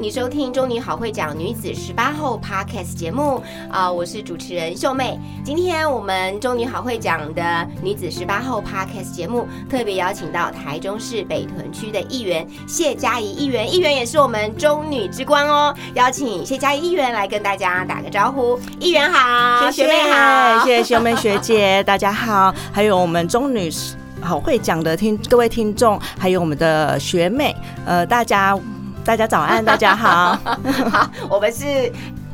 你收听《中女好会讲女子十八后》Podcast 节目啊、我是主持人秀妹。今天我们中女好会讲的女子十八后 Podcast 节目，特别邀请到台中市北屯区的议员谢佳怡议员，议员也是我们中女之光哦。邀请谢佳怡议员来跟大家打个招呼，议员好，学妹好，谢谢秀妹学姐，大家好，还有我们中女好会讲的听各位听众，还有我们的学妹，呃，大家大家早安，大家好。好，我们是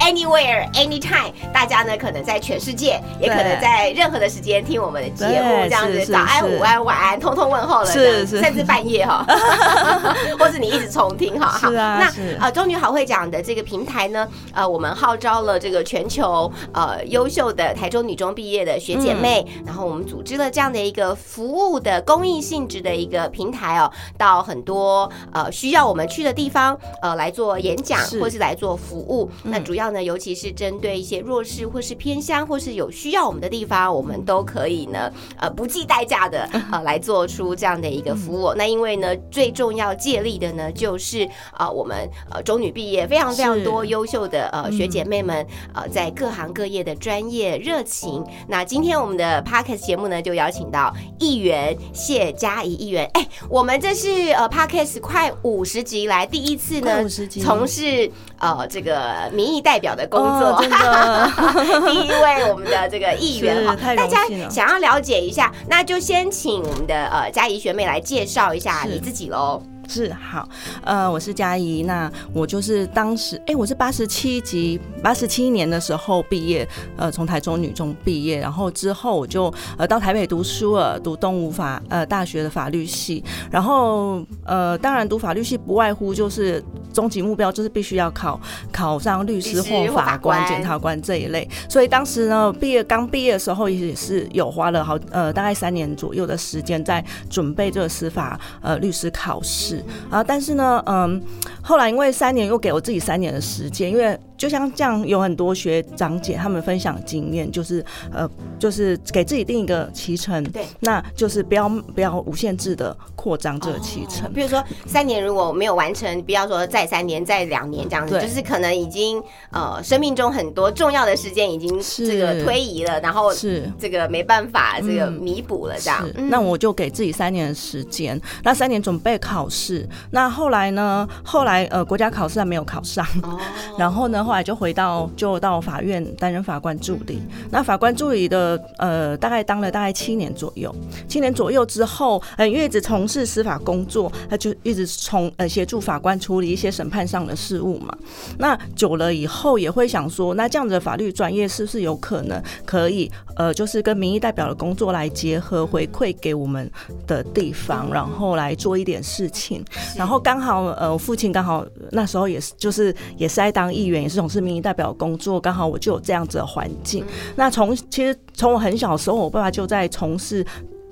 anywhere anytime，大家呢可能在全世界，也可能在任何的时间听我们的节目，这样子早安、午安、晚安，通通问候了，是是。甚至半夜哈，或是你一直重听哈。好那是。呃，中女好会讲的这个平台呢，呃，我们号召了这个全球呃优秀的台中女中毕业的学姐妹，嗯。然后我们组织了这样的一个服务的公益性质的一个平台哦，到很多呃需要我们去的地方呃来做演讲是。或是来做服务。嗯。那主要呢，尤其是针对一些弱势或是偏乡或是有需要我们的地方，我们都可以呢呃不计代价的呃来做出这样的一个服务。那因为呢，最重要借力的呢，就是呃我们呃中女毕业非常非常多优秀的呃学姐妹们呃在各行各业的专业热情。那今天我们的 podcast 节目呢，就邀请到议员谢佳怡议员。哎，我们这是呃 podcast 快五十集来第一次呢快50集从事呃这个民意代表的工作。哦真的 第一位我们的这个议员哈，大家想要了解一下，那就先请我们的呃佳怡学妹来介绍一下你自己喽。是好，呃，我是佳怡，那我就是当时，哎、我是八十七级，八十七年的时候毕业，呃，从台中女中毕业，然后之后我就呃到台北读书了，读东吴法呃大学的法律系，然后呃，当然读法律系不外乎就是终极目标就是必须要考考上律师或或法官检察官这一类，所以当时呢，毕业刚毕业的时候也是有花了好呃大概三年左右的时间在准备这个司法呃律师考试啊，但是呢，嗯，后来因为三年又给我自己三年的时间，因为就像这样有很多学长姐他们分享经验，就是呃就是给自己定一个期程，对，那就是不要不要无限制的扩张这个期程。比如说三年如果没有完成，不要说再三年、再两年这样子，就是可能已经呃生命中很多重要的时间已经是。这个推移了，然后是。这个没办法这个嗯。弥补了这样。那我就给自己三年的时间，那三年准备考试。那后来呢？后来呃，国家考试还没有考上，哦，然后呢，后来就回到就到法院担任法官助理。那法官助理的呃，大概当了大概七年左右。七年左右之后，呃，因为一直从事司法工作，他就一直从呃协助法官处理一些审判上的事务嘛。那久了以后，也会想说，那这样子的法律专业是不是有可能可以呃，就是跟民意代表的工作来结合，回馈给我们的地方，然后来做一点事情。然后刚好呃，我父亲刚好那时候也是就是也是在当议员，也是从事民意代表工作，刚好我就有这样子的环境。那从其实从我很小的时候，我爸爸就在从事。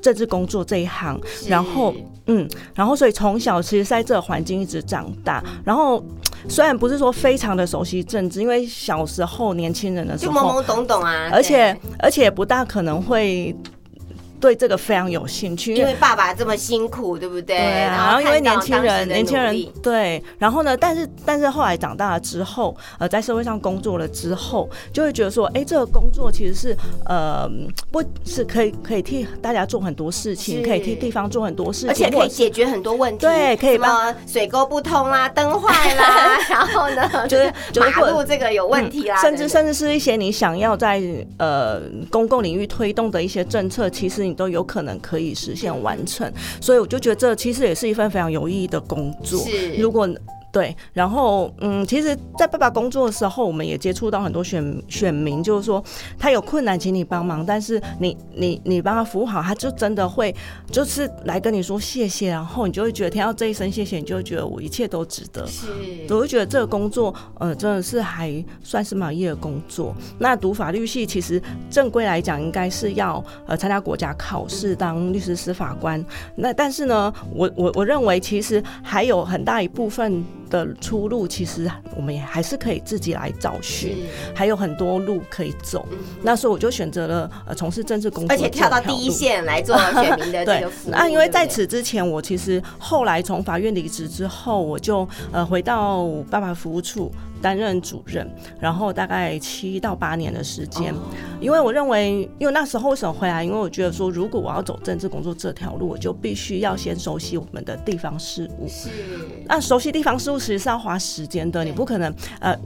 政治工作这一行，然后嗯，然后所以从小其实在这个环境一直长大，然后虽然不是说非常的熟悉政治，因为小时候年轻人的时就候，懵懵懂懂啊，而且而且不大可能会对这个非常有兴趣，因为爸爸这么辛苦，对不对？对啊，然后因为年轻人，年轻人对，然后呢，但是但是后来长大了之后，呃，在社会上工作了之后，就会觉得说，哎，这个工作其实是呃，不是可以可以替大家做很多事情，可以替地方做很多事情，而且可以解决很多问题，对可以什么水沟不通啦、灯坏啦，然后呢，就是就是马路这个有问题啦，甚至甚至是一些你想要在呃公共领域推动的一些政策，其实你情都有可能可以实现完成，所以我就觉得这其实也是一份非常有意义的工作。是如果对，然后嗯，其实，在爸爸工作的时候，我们也接触到很多选选民，就是说他有困难，请你帮忙，但是你你你帮他服务好，他就真的会就是来跟你说谢谢，然后你就会觉得听到这一声谢谢，你就会觉得我一切都值得。是我就觉得这个工作，呃，真的是还算是满意的工作。那读法律系，其实正规来讲，应该是要呃参加国家考试当律师、司法官。那但是呢，我我我认为其实还有很大一部分的出路，其实我们也还是可以自己来找寻，还有很多路可以走。那所以我就选择了呃从事政治工作，而且跳到第一。线来做选民的这对个服务。那因为在此之前，我其实后来从法院离职之后，我就呃回到爸爸服务处担任主任，然后大概七到八年的时间。哦因为我认为，因为那时候为什么回来？因为我觉得说，如果我要走政治工作这条路，我就必须要先熟悉我们的地方事务。是那熟悉地方事务其实是要花时间的，你不可能呃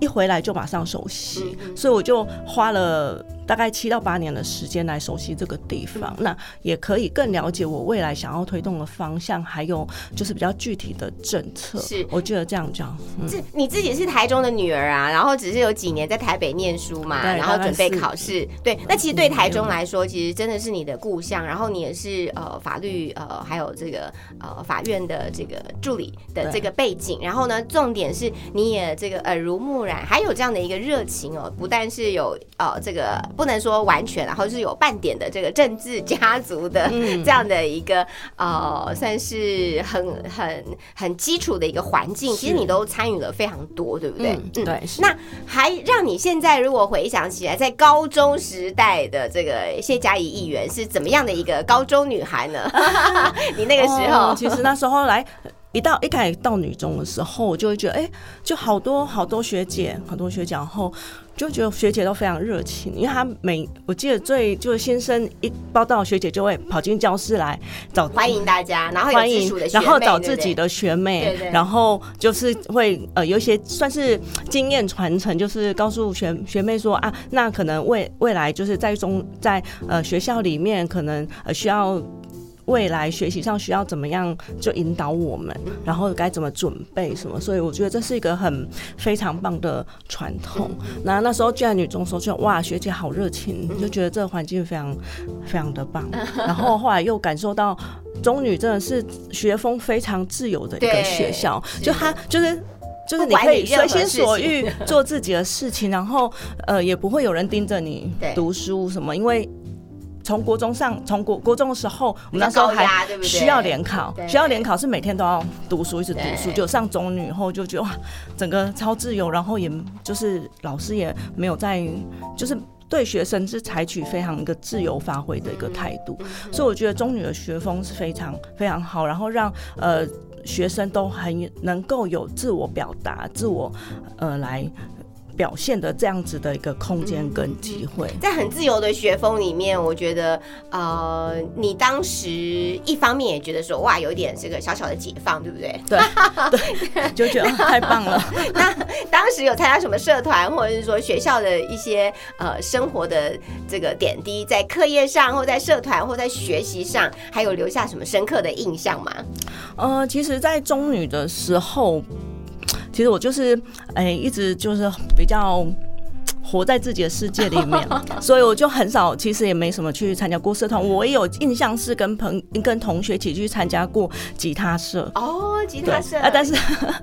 一回来就马上熟悉，所以我就花了大概七到八年的时间来熟悉这个地方，那也可以更了解我未来想要推动的方向，还有就是比较具体的政策。是我觉得这样讲，嗯，这你自己是台中的女儿啊，然后只是有几年在台北念书嘛，然后准备考试。对，那其实对台中来说，其实真的是你的故乡。然后你也是呃法律呃还有这个呃法院的这个助理的这个背景。然后呢，重点是你也这个耳濡目染，还有这样的一个热情哦，不但是有呃这个不能说完全，然后是有半点的这个政治家族的嗯这样的一个呃算是很很很基础的一个环境，其实你都参与了非常多，对不对？嗯，对，是那还让你现在如果回想起来，在高中时代的这个谢嘉怡议员是怎么样的一个高中女孩呢？你那个时候、哦其实那时候来。一到一开始到女中的时候，我就会觉得，哎、就好多好多学姐，很多学姐，然后就觉得学姐都非常热情，因为她每我记得最就是新生一报到，学姐就会跑进教室来找欢迎大家，然后欢迎然后找自己的学妹，然后就是会呃有一些算是经验传承，就是告诉学学妹说啊，那可能未未来就是在中在呃学校里面可能呃需要。未来学习上需要怎么样就引导我们，然后该怎么准备什么，所以我觉得这是一个很非常棒的传统。那那时候进来女中的时候就哇，学姐好热情，就觉得这个环境非常非常的棒。然后后来又感受到中女真的是学风非常自由的一个对学校，就她就是。就是你可以随心所欲做自己的事情，然后呃也不会有人盯着你对读书什么，因为从国中上从国国中的时候，我们那时候还需要联考对，需要联考是每天都要读书，一直读书。就上中女以后就觉得哇，整个超自由，然后也就是老师也没有在就是。对学生是采取非常一个自由发挥的一个态度，所以我觉得中女的学风是非常非常好，然后让呃学生都很能够有自我表达、自我呃来表现的这样子的一个空间跟机会。在很自由的学风里面，我觉得，呃，你当时一方面也觉得说，哇，有一点这个小小的解放，对不对？对对，就觉得太棒了。那当时有参加什么社团，或者是说学校的一些呃生活的这个点滴，在课业上，或在社团，或在学习上，还有留下什么深刻的印象吗？呃，其实，在中女的时候，其实我就是哎、一直就是比较。活在自己的世界里面，所以我就很少，其实也没什么去参加过社团。我也有印象是跟朋跟同学一起去参加过吉他社，哦，吉他社啊，但是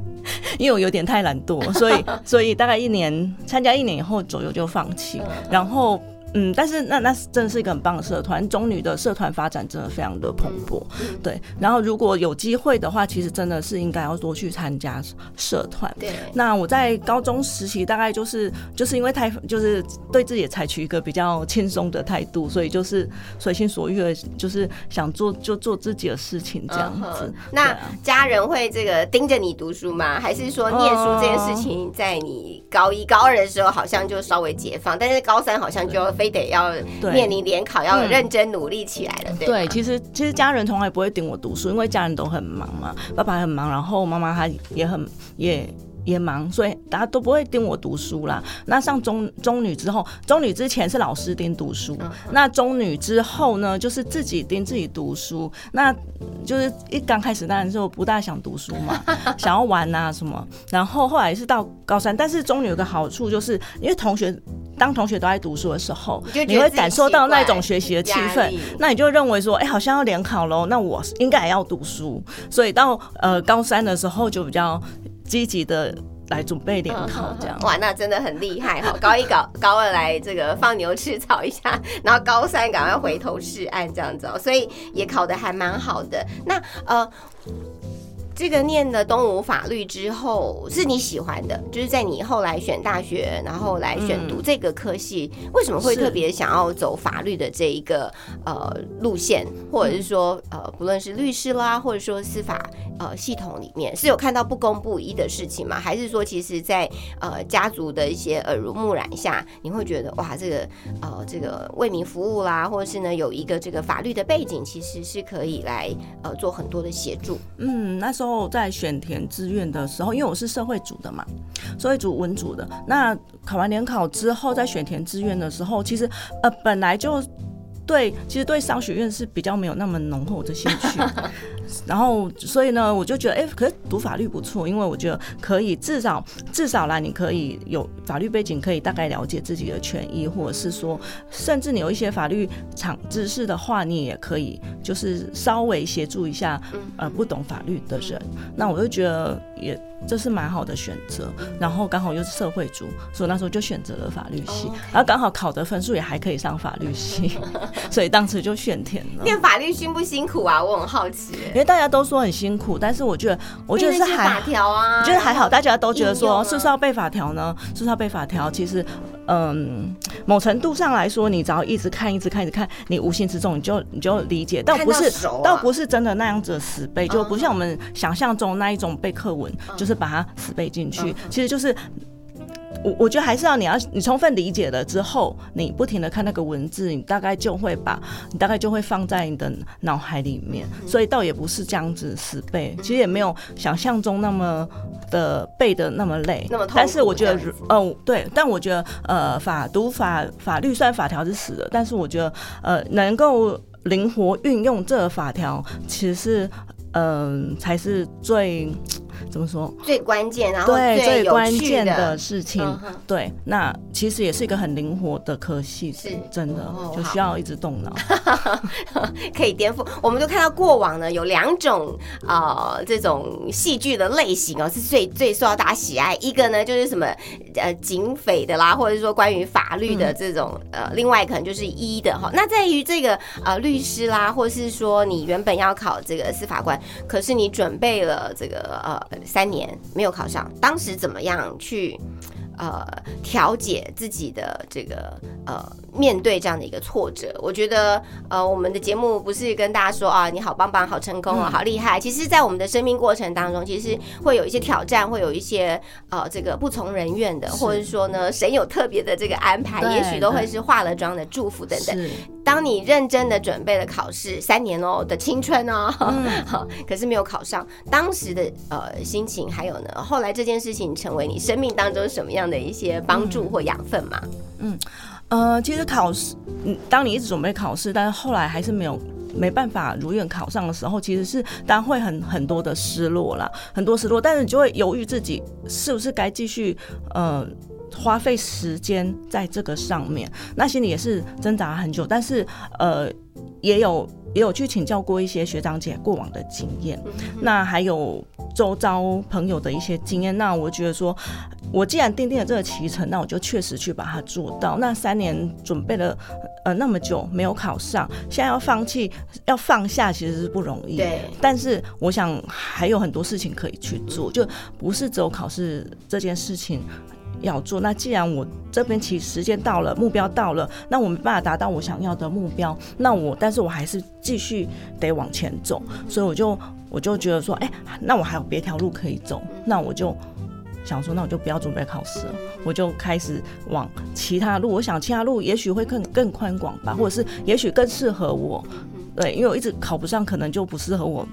因为我有点太懒惰，所以所以大概一年参加一年以后左右就放弃，然后。嗯，但是那那是真的是一个很棒的社团，中女的社团发展真的非常的蓬勃，对。然后如果有机会的话，其实真的是应该要多去参加社团。对，那我在高中时期大概就是就是因为太就是对自己也采取一个比较轻松的态度，所以就是随心所欲的，就是想做就做自己的事情这样子。那家人会这个盯着你读书吗？还是说念书这件事情，在你高一、高二的时候好像就稍微解放，但是高三好像就非得要对。面临联考，要嗯。认真努力起来了，对对，其实其实家人从来不会顶我读书，因为家人都很忙嘛，爸爸很忙，然后妈妈她也很也也忙，所以大家都不会盯我读书啦。那上中中女之后，中女之前是老师盯读书，那中女之后呢，就是自己盯自己读书。那就是一刚开始当然就不大想读书嘛，想要玩啊什么。然后后来是到高三，但是中女有个好处，就是因为同学当同学都在读书的时候，你会感受到那种学习的气氛，那你就认为说，哎，好像要联考喽，那我应该也要读书。所以到呃高三的时候就比较。积极的来准备联考，这样哇，那真的很厉害哈！高一搞 高二来这个放牛吃草一下，然后高三赶快回头是岸这样子哦，所以也考得还蛮好的。那呃。这个念了东吴法律之后，是你喜欢的，就是在你后来选大学，然后来选读这个科系，为什么会特别想要走法律的这一个呃路线，或者是说呃不论是律师啦，或者说司法呃系统里面，是有看到不公不义的事情吗？还是说其实在呃家族的一些耳濡目染下，你会觉得哇这个呃这个为民服务啦，或者是呢有一个这个法律的背景，其实是可以来呃做很多的协助。嗯，那时候。后在选填志愿的时候，因为我是社会组的嘛，社会组文组的。那考完联考之后，在选填志愿的时候，其实呃本来就。对，其实对商学院是比较没有那么浓厚的兴趣，然后所以呢，我就觉得，哎，可是读法律不错，因为我觉得可以至少至少啦，你可以有法律背景，可以大概了解自己的权益，或者是说，甚至你有一些法律场知识的话，你也可以就是稍微协助一下呃不懂法律的人。那我就觉得也。这是蛮好的选择，然后刚好又是社会组，所以那时候就选择了法律系，然后刚好考的分数也还可以上法律系，所以当时就选填了。念法律辛不辛苦啊？我很好奇。因为大家都说很辛苦，但是我觉得，我觉得是还法条啊，我觉得还好，大家都觉得说是不是要背法条呢？是不是要背法条？其实。嗯，某程度上来说，你只要一直看、一直看、一直看，你无形之中你就你就理解，倒不是倒不是真的那样子死背，就不像我们想象中那一种背课文，就是把它死背进去，其实就是。我我觉得还是要你要你充分理解了之后，你不停的看那个文字，你大概就会把你大概就会放在你的脑海里面，所以倒也不是这样子死背，其实也没有想象中那么的背的那么累。那么但是我觉得，哦对，但我觉得呃法读法法律虽然法条是死的，但是我觉得呃能够灵活运用这个法条，其实是嗯才是最。怎么说？最关键，然后最关键的事情，对，那其实也是一个很灵活的科系，是真的，就需要一直动脑，可以颠覆。我们都看到过往呢，有两种呃这种戏剧的类型哦，是最最受到大家喜爱。一个呢就是什么呃警匪的啦，或者说关于法律的这种呃，另外可能就是医的哈。那在于这个呃律师啦，或是说你原本要考这个司法官，可是你准备了这个呃。三年没有考上，当时怎么样去呃调解自己的这个呃面对这样的一个挫折？我觉得呃我们的节目不是跟大家说啊你好棒棒好成功哦好厉害，其实，在我们的生命过程当中，其实会有一些挑战，会有一些呃这个不从人愿的，或者说呢神有特别的这个安排，也许都会是化了妆的祝福等等。当你认真的准备了考试三年哦的青春哦，好，可是没有考上，当时的呃心情还有呢，后来这件事情成为你生命当中什么样的一些帮助或养分嘛？嗯，呃，其实考试，嗯，当你一直准备考试，但是后来还是没有没办法如愿考上的时候，其实是当然会很很多的失落啦，很多失落，但是你就会犹豫自己是不是该继续呃。花费时间在这个上面，那心里也是挣扎很久，但是呃，也有也有去请教过一些学长姐过往的经验，那还有周遭朋友的一些经验，那我觉得说，我既然定定了这个骑程，那我就确实去把它做到。那三年准备了呃那么久没有考上，现在要放弃要放下其实是不容易，对。但是我想还有很多事情可以去做，就不是只有考试这件事情。要做，那既然我这边其实时间到了，目标到了，那我没办法达到我想要的目标，那我但是我还是继续得往前走，所以我就我就觉得说，哎，那我还有别条路可以走，那我就想说，那我就不要准备考试了，我就开始往其他路，我想其他路也许会更更宽广吧，或者是也许更适合我，对，因为我一直考不上，可能就不适合我。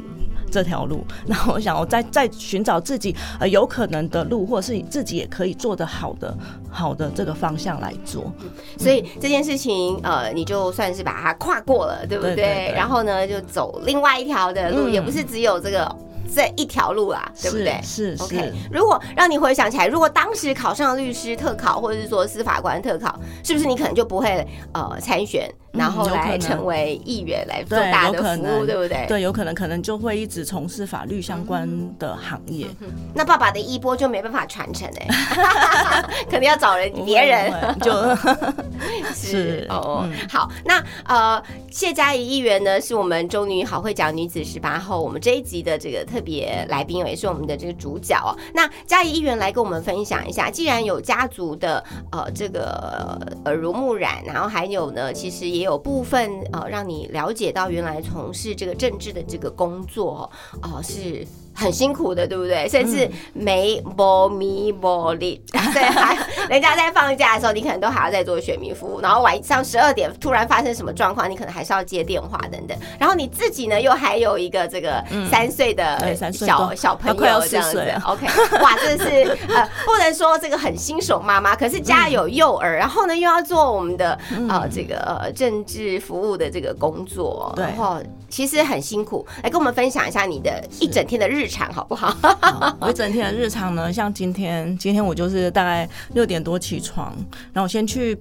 这条路。然后我想，我 再再寻找自己呃有可能的路，或者是自己也可以做得好的好的这个方向来做。所以这件事情，呃，你就算是把它跨过了，对不对？对对对然后呢，就走另外一条的路，嗯也不是只有这个这一条路啦，对不对？是是 OK，是，如果让你回想起来，如果当时考上律师特考，或者是说司法官特考，是不是你可能就不会呃参选，然后来成为议员来做大的服务，对不对？对，有可能可能就会一直从事法律相关的行业。那爸爸的衣钵就没办法传承哎、可能要找人别人。就 是是哦，嗯好，那呃，谢佳怡议员呢，是我们中女好会讲女子十八后我们这一集的这个特别来宾，也是我们的这个主角哦。那佳怡议员来跟我们分享一下，既然有家族的呃这个耳濡目染，然后还有呢，其实也有有部分呃让你了解到原来从事这个政治的这个工作哦、是。很辛苦的，对不对？甚至没波咪波力，对，还人家在放假的时候，你可能都还要在做选民服务，然后晚上十二点突然发生什么状况，你可能还是要接电话等等。然后你自己呢，又还有一个这个三岁的小多。小朋友这样子，OK，哇，这是呃，不能说这个很新手妈妈，可是家有幼儿，然后呢又要做我们的呃这个呃政治服务的这个工作，对。然后其实很辛苦，来跟我们分享一下你的一整天的日常好不好？好我一整天的日常呢，像今天，今天我就是大概六点多起床，然后我先去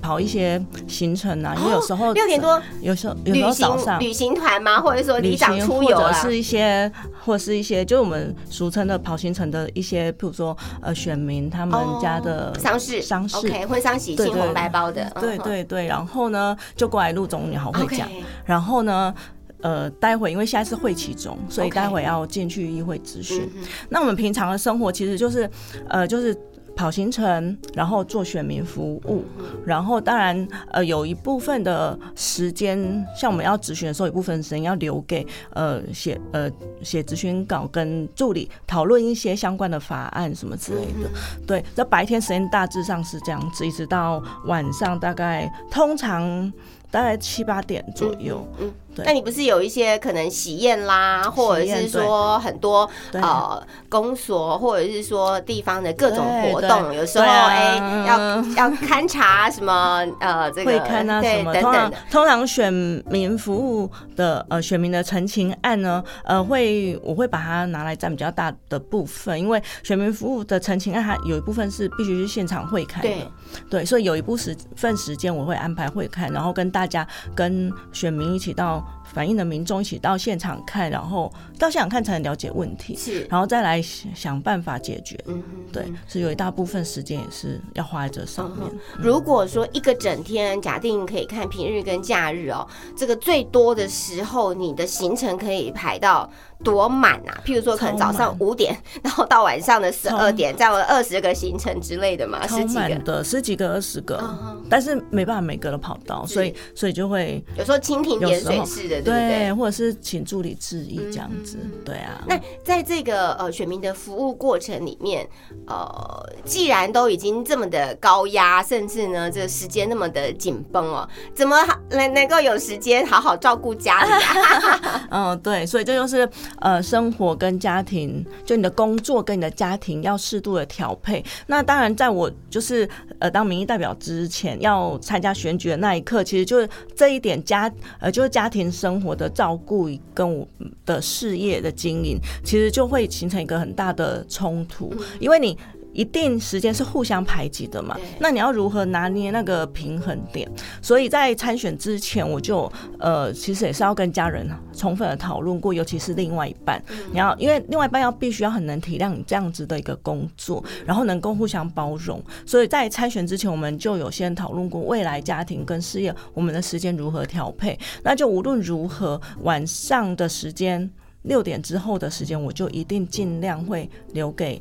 跑一些行程啊，因为有时候六点多有时候有时候早上旅行团吗？或者说里长出游啊？或者是一些，或是一些，就是我们俗称的跑行程的一些，譬如说呃选民他们家的丧事，丧事 OK，婚丧喜庆红白包的，对对对，然后呢就过来录中女好会讲然后呢。呃，待会因为现在是会期中，所以待会要进去议会咨询。那我们平常的生活其实就是，呃，就是跑行程，然后做选民服务，然后当然呃有一部分的时间，像我们要咨询的时候，有一部分时间要留给呃写呃写咨询稿跟助理讨论一些相关的法案什么之类的。对，这白天时间大致上是这样子，一直到晚上大概通常大概七八点左右。嗯，对那你不是有一些可能喜宴啦，或者是说很多呃公所，或者是说地方的各种活动，有时候哎要要勘察什么呃这个会勘啊对什么，等等的，通常选民服务的呃选民的陈情案呢，呃会我会把它拿来占比较大的部分，因为选民服务的陈情案，它有一部分是必须去现场会看的，对。对，所以有一部时份时间我会安排会看，然后跟大家跟选民一起到反映的民众一起到现场看，然后到现场看才能了解问题，是，然后再来想想办法解决。嗯哼对，是有一大部分时间也是要花在这上面。嗯如果说一个整天，假定可以看平日跟假日哦，这个最多的时候，你的行程可以排到多满啊？譬如说，可能早上五点，然后到晚上的十二点，这样的二十个行程之类的嘛，十几个十几个、二十个，嗯但是没办法每个都跑到，所以所以就会有时候蜻蜓点水式的，对？或者是请助理致意这样子，嗯对啊。那在这个呃选民的服务过程里面，呃，既然都已经这么的高压，甚至呢这个时间那么的紧绷哦，怎么好能能够有时间好好照顾家里啊？嗯，对，所以这就是呃，生活跟家庭，就你的工作跟你的家庭要适度的调配。那当然，在我就是呃当民意代表之前，要参加选举的那一刻，其实就是这一点家呃就是家庭生活的照顾跟我的事业的经营，其实就会形成一个很大的冲突，因为你。一定时间是互相排挤的嘛？那你要如何拿捏那个平衡点？所以在参选之前，我就呃，其实也是要跟家人充分的讨论过，尤其是另外一半，你要因为另外一半要必须要很能体谅你这样子的一个工作，然后能够互相包容。所以在参选之前，我们就有先讨论过未来家庭跟事业我们的时间如何调配。那就无论如何，晚上的时间。六点之后的时间，我就一定尽量会留给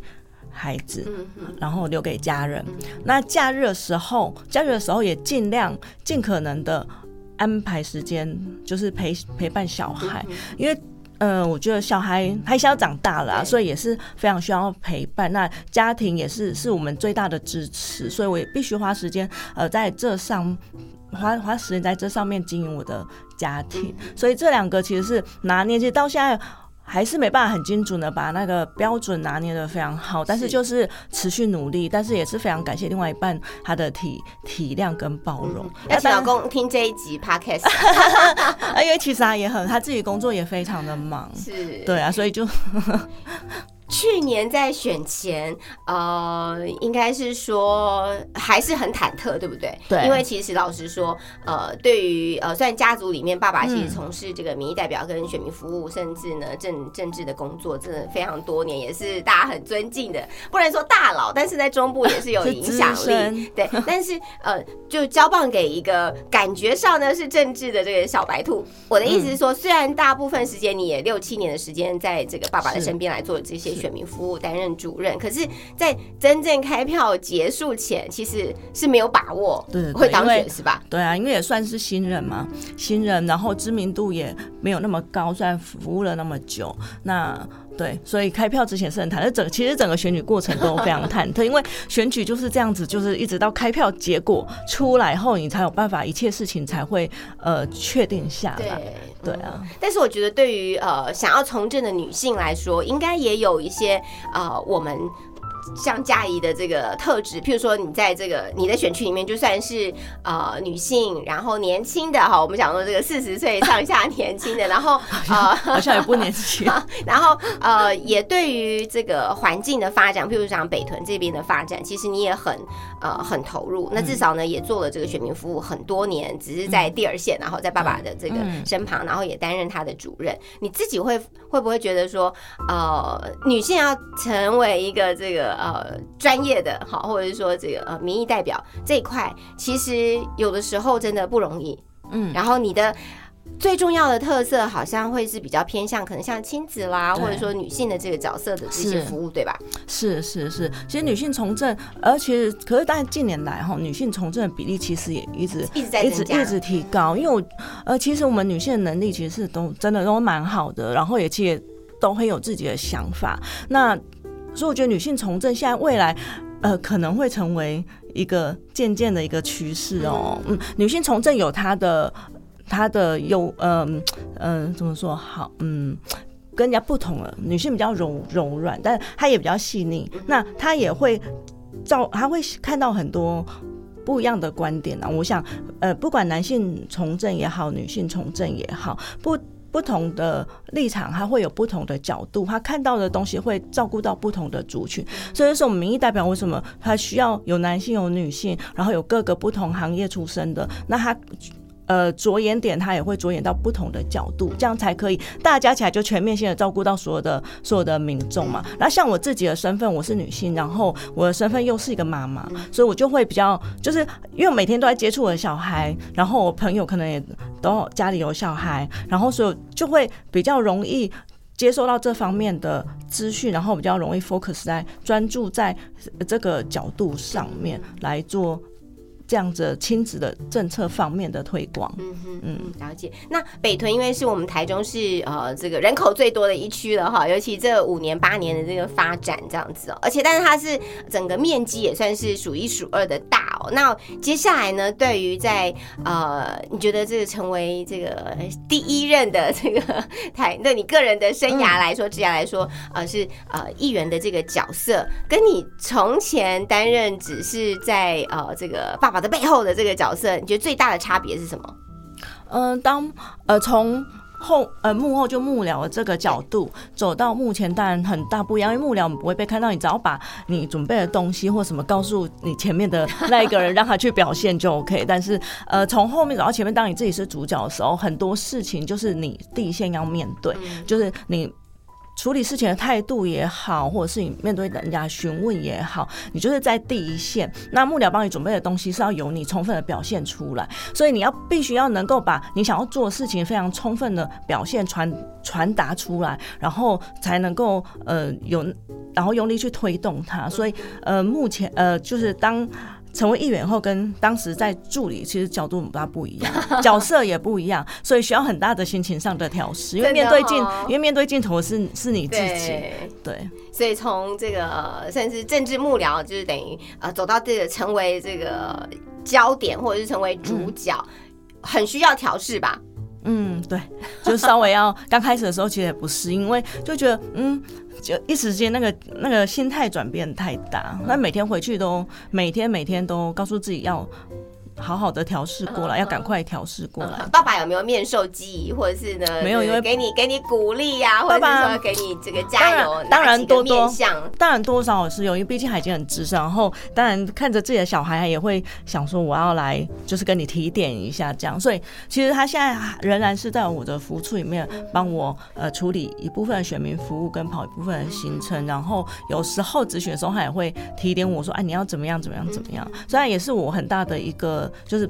孩子，然后留给家人。那假日的时候，假日的时候也尽量尽可能的安排时间，就是陪陪伴小孩，因为。呃，我觉得小孩还是要长大了、啊，所以也是非常需要陪伴。那家庭也是是我们最大的支持，所以我也必须花时间呃在这上花花时间在这上面经营我的家庭。所以这两个其实是拿捏，其实到现在。还是没办法很精准的把那个标准拿捏的非常好，但是是。就是持续努力，但是也是非常感谢另外一半他的体体谅跟包容。要请老公听这一集 podcast，啊，因为其实他也很他自己工作也非常的忙，是。对啊，所以就 去年在选前，呃，应该是说还是很忐忑，对不对？对因为其实老实说，呃，对于呃，虽然家族里面爸爸其实嗯从事这个民意代表跟选民服务，甚至呢政政治的工作，真的非常多年，也是大家很尊敬的，不能说大佬，但是在中部也是有影响力。对，但是呃，就交棒给一个感觉上呢是政治的这个小白兔。我的意思是说，虽然大部分时间你也六七年的时间在这个爸爸的身边来做这些选民服务，担任主任，可是，在真正开票结束前，其实是没有把握对会当选，是吧？对啊，因为也算是新人嘛，新人，然后知名度也没有那么高，虽然服务了那么久，那对，所以开票之前是很忐忑，整其实整个选举过程都非常忐忑，因为选举就是这样子，就是一直到开票结果出来后，你才有办法，一切事情才会呃确定下来。对对啊，但是我觉得，对于呃想要从政的女性来说，应该也有一些呃我们。像嘉怡的这个特质，譬如说你在这个你的选区里面，就算是呃女性，然后年轻的哈，我们讲说这个四十岁上下年轻的，然后呃 好像也不年轻。然后呃，也对于这个环境的发展，譬如讲北屯这边的发展，其实你也很呃很投入。那至少呢，也做了这个选民服务很多年，只是在第二线，然后在爸爸的这个嗯身旁，然后也担任他的主任。你自己会会不会觉得说，呃，女性要成为一个这个呃专业的好，或者是说这个呃民意代表这一块，其实有的时候真的不容易。嗯，然后你的最重要的特色好像会是比较偏向可能像亲子啦，或者说女性的这个角色的这些服务，对吧？是是是，其实女性从政，而且可是但近年来哈，女性从政的比例其实也一直一直在一直一直提高，因为我呃，其实我们女性的能力其实是都真的都蛮好的，然后也其实都会有自己的想法。那所以我觉得女性从政现在未来呃可能会成为一个渐渐的一个趋势哦。嗯，女性从政有她的她的优嗯嗯怎么说好嗯。跟人家不同了，女性比较柔柔软，但她也比较细腻。那她也会照，她会看到很多不一样的观点啊。我想，呃，不管男性从政也好，女性从政也好，不不同的立场，他会有不同的角度，他看到的东西会照顾到不同的族群。所以，说我们民意代表为什么他需要有男性有女性，然后有各个不同行业出身的，那他。呃，着眼点他也会着眼到不同的角度，这样才可以大家加起来就全面性的照顾到所有的所有的民众嘛。然后像我自己的身份，我是女性，然后我的身份又是一个妈妈，所以我就会比较就是因为每天都在接触我的小孩，然后我朋友可能也都家里有小孩，然后所以就会比较容易。接收到这方面的资讯，然后比较容易 focus 在专注在这个角度上面来做这样子亲子的政策方面的推广。嗯哼，嗯，了解。那北屯因为是我们台中市呃这个人口最多的一区了哈，尤其这五年八年的这个发展这样子哦，而且但是它是整个面积也算是数一数二的大哦。那接下来呢，对于在呃你觉得这个成为这个第一任的这个台，对你个人的生涯来说，职涯来说，呃是呃议员的这个角色，跟你从前担任只是在呃这个爸爸的背后的这个角色，你觉得最大的差别是什么？嗯、当呃从后呃幕后就幕僚的这个角度走到目前，当然很大不一样。因为幕僚我们不会被看到，你只要把你准备的东西或什么告诉你前面的那一个人，让他去表现就 OK。但是呃从后面走到前面，当你自己是主角的时候，很多事情就是你第一线要面对，就是你。处理事情的态度也好，或者是你面对人家询问也好，你就是在第一线。那幕僚帮你准备的东西是要由你充分的表现出来，所以你要必须要能够把你想要做的事情非常充分的表现传传达出来，然后才能够呃有，然后用力去推动它。所以呃目前呃就是当。成为议员后，跟当时在助理其实角度很大不一样，角色也不一样，所以需要很大的心情上的调试。因为面对镜哦，因为面对镜头是是你自己，对，所以从这个呃甚至政治幕僚，就是等于呃走到这个成为这个焦点，或者是成为主角，很需要调试吧？嗯，对，就稍微要刚开始的时候，其实也不是，因为就觉得嗯。就一时间那个那个心态转变太大，那每天回去都每天每天都告诉自己要。好好的调试过来，要赶快调试过来。爸爸有没有面授机宜，或者是呢？没有，因为给你给你鼓励呀，或者说给你这个加油。当然多多，当然多少是有，因为毕竟已经很资深。然后当然看着自己的小孩，也会想说我要来，就是跟你提点一下这样。所以其实他现在仍然是在我的服务处里面帮我呃处理一部分的选民服务跟跑一部分的行程。然后有时候咨询的时候，他也会提点我说：“哎，你要怎么样怎么样怎么样。”虽然也是我很大的一个。就是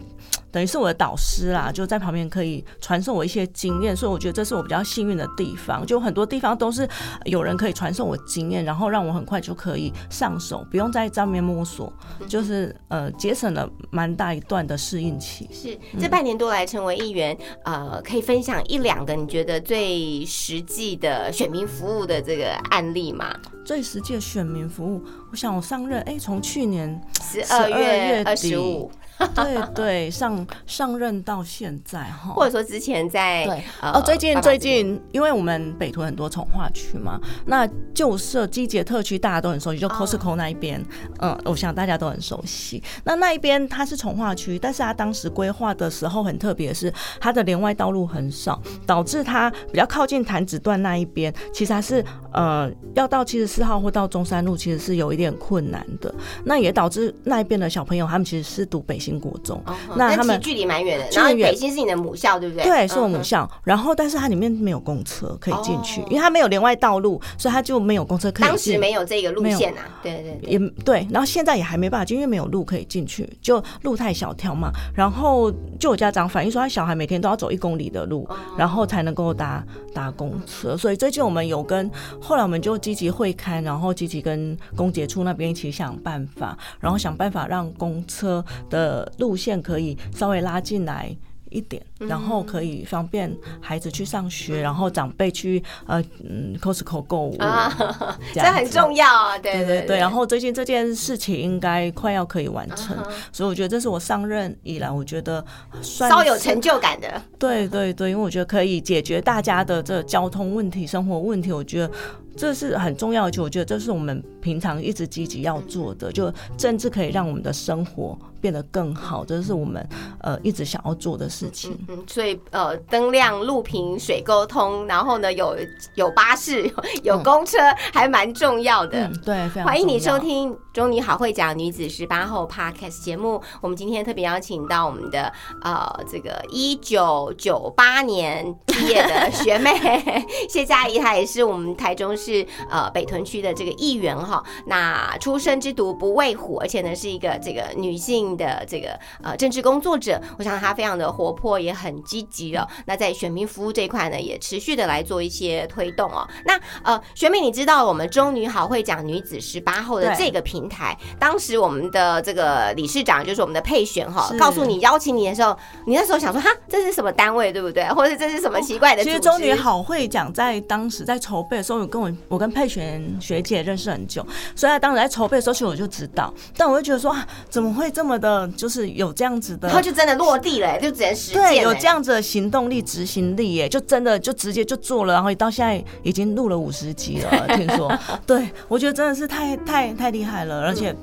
等于是我的导师啦，就在旁边可以传授我一些经验，所以我觉得这是我比较幸运的地方。就很多地方都是有人可以传授我经验，然后让我很快就可以上手，不用在上面摸索，就是呃节省了蛮大一段的适应期。是这半年多来成为议员，呃，可以分享一两个你觉得最实际的选民服务的这个案例吗？最实际的选民服务，我想我上任，哎，从去年十二月二十五。对对，上上任到现在哈，或者说之前在对哦，最近最近，因为我们北屯很多从化区嘛，那旧社基捷特区大家都很熟悉，就 Costco 那一边，嗯，我想大家都很熟悉。那那一边它是从化区，但是它当时规划的时候很特别，是它的连外道路很少，导致它比较靠近潭子段那一边，其实还是呃要到七十四号或到中山路，其实是有一点困难的。那也导致那一边的小朋友，他们其实是读北新国中，那他们距离蛮远的。然后北新是你的母校，对不对？对，是我母校。然后，但是它里面没有公车可以进去，因为它没有连外道路，所以它就没有公车可以。当时没有这个路线啊，对对也对。然后现在也还没办法进，因为没有路可以进去，就路太小条嘛。然后就有家长反映说，他小孩每天都要走一公里的路，然后才能够搭搭公车。所以最近我们有跟，后来我们就积极会刊，然后积极跟公捷处那边一起想办法，然后想办法让公车的。路线可以稍微拉进来一点，然后可以方便孩子去上学，然后长辈去呃嗯 Costco 购物啊，这很重要啊！对对对。然后最近这件事情应该快要可以完成，所以我觉得这是我上任以来我觉得稍有成就感的。对对对，因为我觉得可以解决大家的这交通问题、生活问题，我觉得。这是很重要的，就我觉得这是我们平常一直积极要做的，就政治可以让我们的生活变得更好，这是我们呃一直想要做的事情。嗯，所以呃灯亮、路平、水沟通，然后呢有有巴士、有公车，还蛮重要的。对，欢迎你收听《中女好会讲女子十八后》Podcast 节目。我们今天特别邀请到我们的呃这个一九九八年毕业的学妹 谢佳怡，她也是我们台中市。呃北屯区的这个议员哈，那出生之毒不畏虎，而且呢是一个这个女性的这个呃政治工作者，我想她非常的活泼，也很积极哦。那在选民服务这一块呢，也持续的来做一些推动哦。那呃，学妹，你知道我们中女好会讲女子十八后的这个平台，当时我们的这个理事长就是我们的配选哈，告诉你邀请你的时候，你那时候想说哈，这是什么单位对不对？或者这是什么奇怪的？其实中女好会讲在当时在筹备的时候有跟我。我跟配选学姐认识很久，所以当时在筹备的时候，其实我就知道，但我就觉得说啊，怎么会这么的，就是有这样子的，然后就真的落地了，就直接实对，有这样子的行动力、执行力，耶，就真的就直接就做了，然后到现在已经录了五十集了，听说，对我觉得真的是太太太厉害了，而且。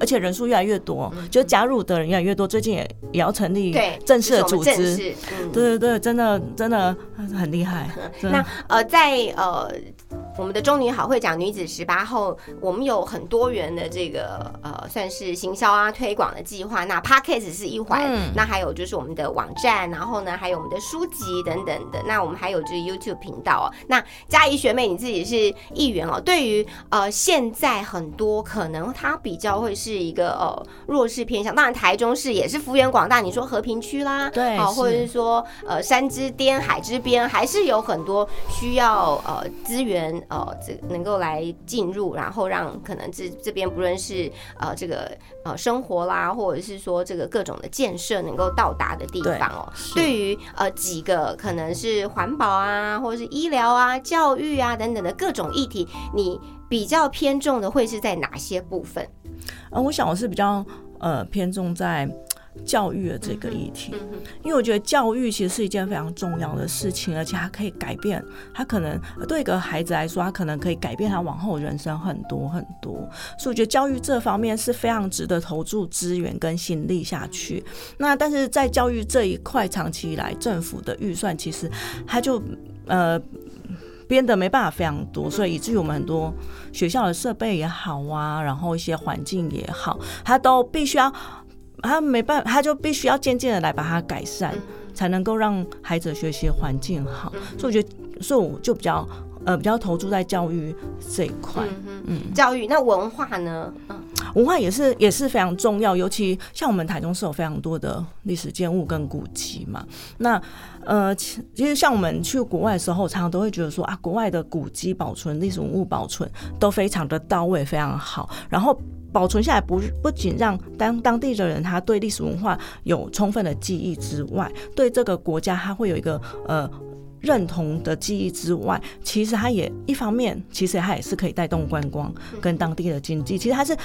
而且人数越来越多，就加入的人越来越多。最近也也要成立正式的组织，对对对，真的真的很厉害。那呃，在呃我们的中女好会讲女子十八后，我们有很多元的这个呃算是行销啊推广的计划。那 Podcast 是一环，那还有就是我们的网站，然后呢还有我们的书籍等等的。那我们还有就是 YouTube 频道哦。那嘉怡学妹你自己是议员哦，对于呃现在很多可能他比较会是。一个呃弱势偏向，当然台中市也是幅员广大。你说和平区啦，对，啊，或者是说呃山之巅、海之边，还是有很多需要呃资源呃这能够来进入，然后让可能这这边不论是呃这个呃生活啦，或者是说这个各种的建设能够到达的地方哦。对于呃几个可能是环保啊，或者是医疗啊、教育啊等等的各种议题，你比较偏重的会是在哪些部分？呃，我想我是比较呃偏重在教育的这个议题，因为我觉得教育其实是一件非常重要的事情，而且它可以改变，它可能对一个孩子来说，他可能可以改变他往后人生很多很多。所以我觉得教育这方面是非常值得投注资源跟心力下去。那但是在教育这一块，长期以来政府的预算其实它就呃。编的没办法非常多，所以以至于我们很多学校的设备也好啊，然后一些环境也好，它都必须要，它没办法，他就必须要渐渐的来把它改善，才能够让孩子学习环境好。所以我觉得，所以我就比较呃比较投注在教育这一块。嗯，教育那文化呢？嗯，文化也是也是非常重要，尤其像我们台中是有非常多的历史建物跟古迹嘛。那呃，其其实像我们去国外的时候，常常都会觉得说啊，国外的古迹保存、历史文物保存都非常的到位，非常好。然后保存下来不不仅让当当地的人他对历史文化有充分的记忆之外，对这个国家他会有一个呃。认同的记忆之外，其实它也一方面，其实它也是可以带动观光跟当地的经济。其实它是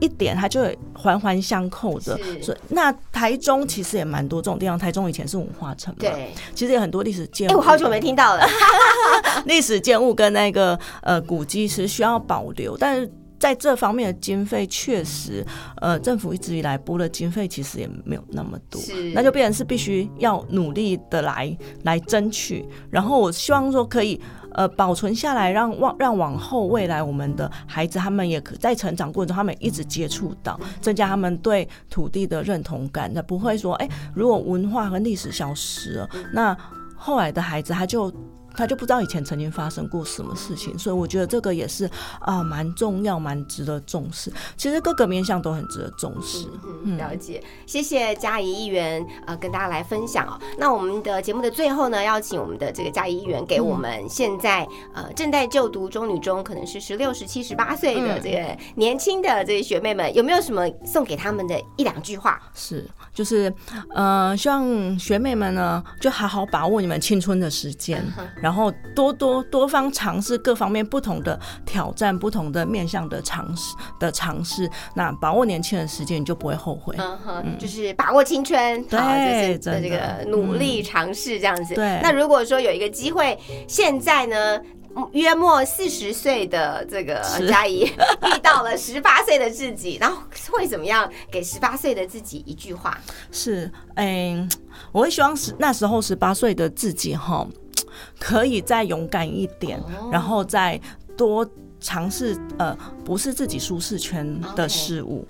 一点，它就会环环相扣的。所以那台中其实也蛮多这种地方，台中以前是文化城嘛，对。其实有很多历史建哎、物。我好久没听到了。历史建物跟那个呃古迹是需要保留，但是在这方面的经费确实，呃，政府一直以来拨的经费其实也没有那么多，那就变成是必须要努力的来来争取。然后我希望说可以。呃，保存下来，让往让往后未来我们的孩子，他们也可在成长过程中，他们一直接触到，增加他们对土地的认同感。那不会说，哎、如果文化和历史消失了，那后来的孩子他就他就不知道以前曾经发生过什么事情，所以我觉得这个也是啊蛮重要、蛮值得重视。其实各个面向都很值得重视。嗯，了解，谢谢嘉怡议员呃跟大家来分享哦。那我们的节目的最后呢，邀请我们的这个嘉怡议员给我们现在呃正在就读中女中，可能是十六、十七、十八岁的这个年轻的这些学妹们，有没有什么送给他们的一两句话？是，就是呃，希望学妹们呢，就好好把握你们青春的时间，然后多多多方尝试各方面不同的挑战、不同的面向的尝试的尝试。那把握年轻人时间，你就不会后悔。嗯哼，就是把握青春，对是这个努力尝试这样子。对那如果说有一个机会，现在呢？约莫四十岁的这个是嘉怡 遇到了十八岁的自己，然后会怎么样给十八岁的自己一句话？是，嗯、我会希望是那时候十八岁的自己哈，可以再勇敢一点，哦。然后再多尝试呃不是自己舒适圈的事物。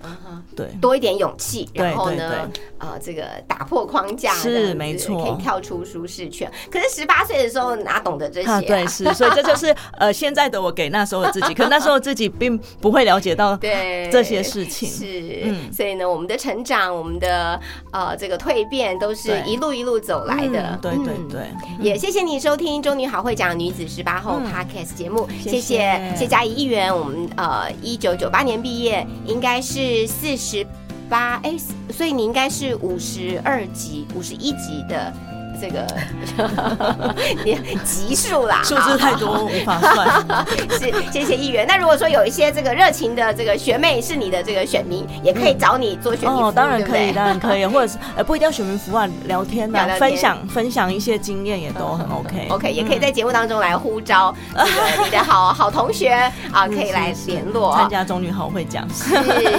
对，多一点勇气，然后呢对，呃，这个打破框架，是没错可以跳出舒适圈。可是十八岁的时候哪懂得这些、啊？啊，对，是，所以这就是呃现在的我给那时候的自己，可那时候自己并不会了解到对这些事情。是，嗯所以呢，我们的成长，我们的呃这个蜕变，都是一路一路走来的。嗯对对嗯对，也谢谢你收听《中女好会讲女子十八后》Podcast 节目，谢谢谢谢谢嘉怡议员。我们呃一九九八年毕业，应该是四十八哎，所以你应该是五十二级、五十一级的这个 你级数啦，数字太多无法算。是，谢谢议员。那如果说有一些这个热情的这个学妹是你的这个选民，也可以找你做选民哦，当然可以，当然可以，或者是呃不一定要选民服务啊，聊天呐、聊聊天分享分享一些经验也都很 OK。OK，也可以在节目当中来呼召这个你的好好同学啊，可以来联络。参加中女好会讲。是，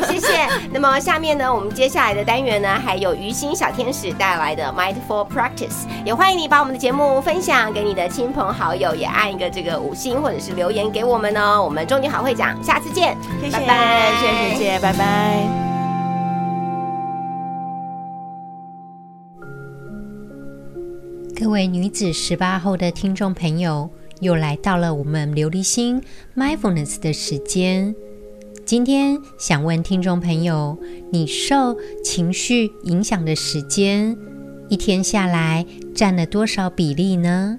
谢谢。那么下面呢，我们接下来的单元呢，还有于心小天使带来的 Mindful Practice，也欢迎你把我们的节目分享给你的亲朋好友，也按一个这个五星或者是留言给我们哦。我们中女好会讲，下次见，谢谢，拜拜谢谢谢谢，拜拜。各位女子十八后的听众朋友，又来到了我们琉璃心 mindfulness 的时间。今天想问听众朋友，你受情绪影响的时间，一天下来占了多少比例呢？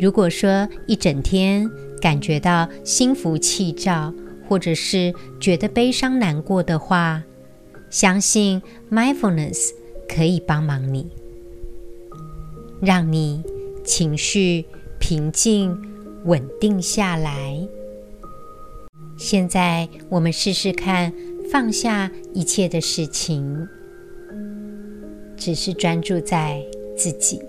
如果说一整天感觉到心浮气躁，或者是觉得悲伤难过的话，相信 mindfulness 可以帮忙你。让你情绪平静、稳定下来。现在，我们试试看放下一切的事情，只是专注在自己。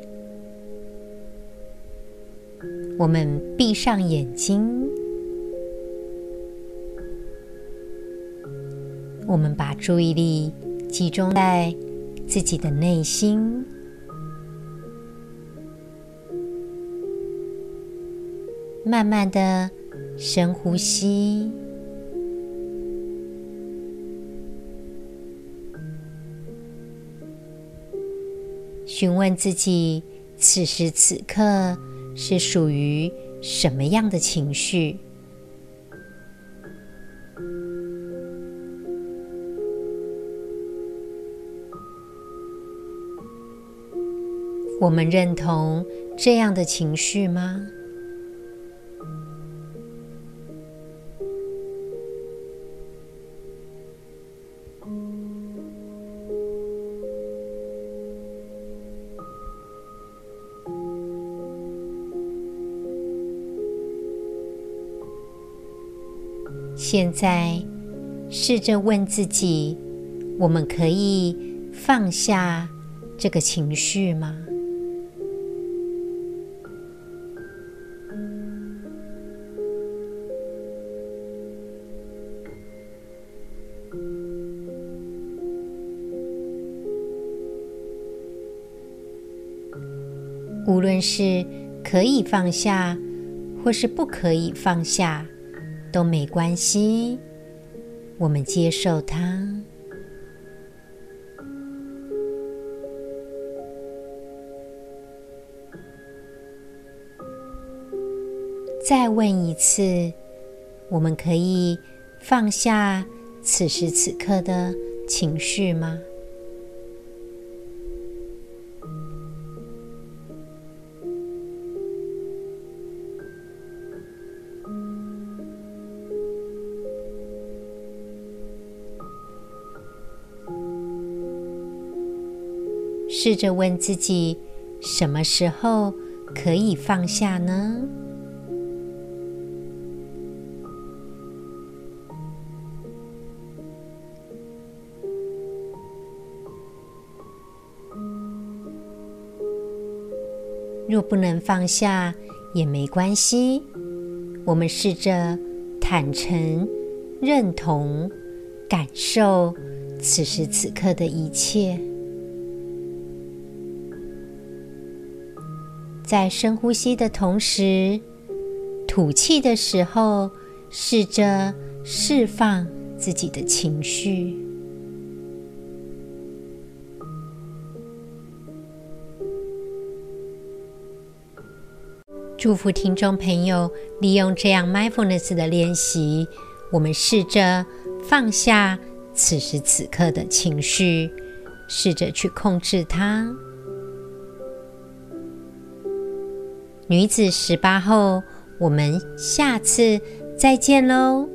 我们闭上眼睛，我们把注意力集中在自己的内心，慢慢的深呼吸。询问自己，此时此刻是属于什么样的情绪？我们认同这样的情绪吗？现在，试着问自己：我们可以放下这个情绪吗？无论是可以放下，或是不可以放下。都没关系，我们接受它。再问一次，我们可以放下此时此刻的情绪吗？试着问自己，什么时候可以放下呢？若不能放下也没关系，我们试着坦诚、认同、感受此时此刻的一切。在深呼吸的同时，吐气的时候，试着释放自己的情绪。祝福听众朋友，利用这样 mindfulness 的练习，我们试着放下此时此刻的情绪，试着去控制它。女子十八后，我们下次再见喽。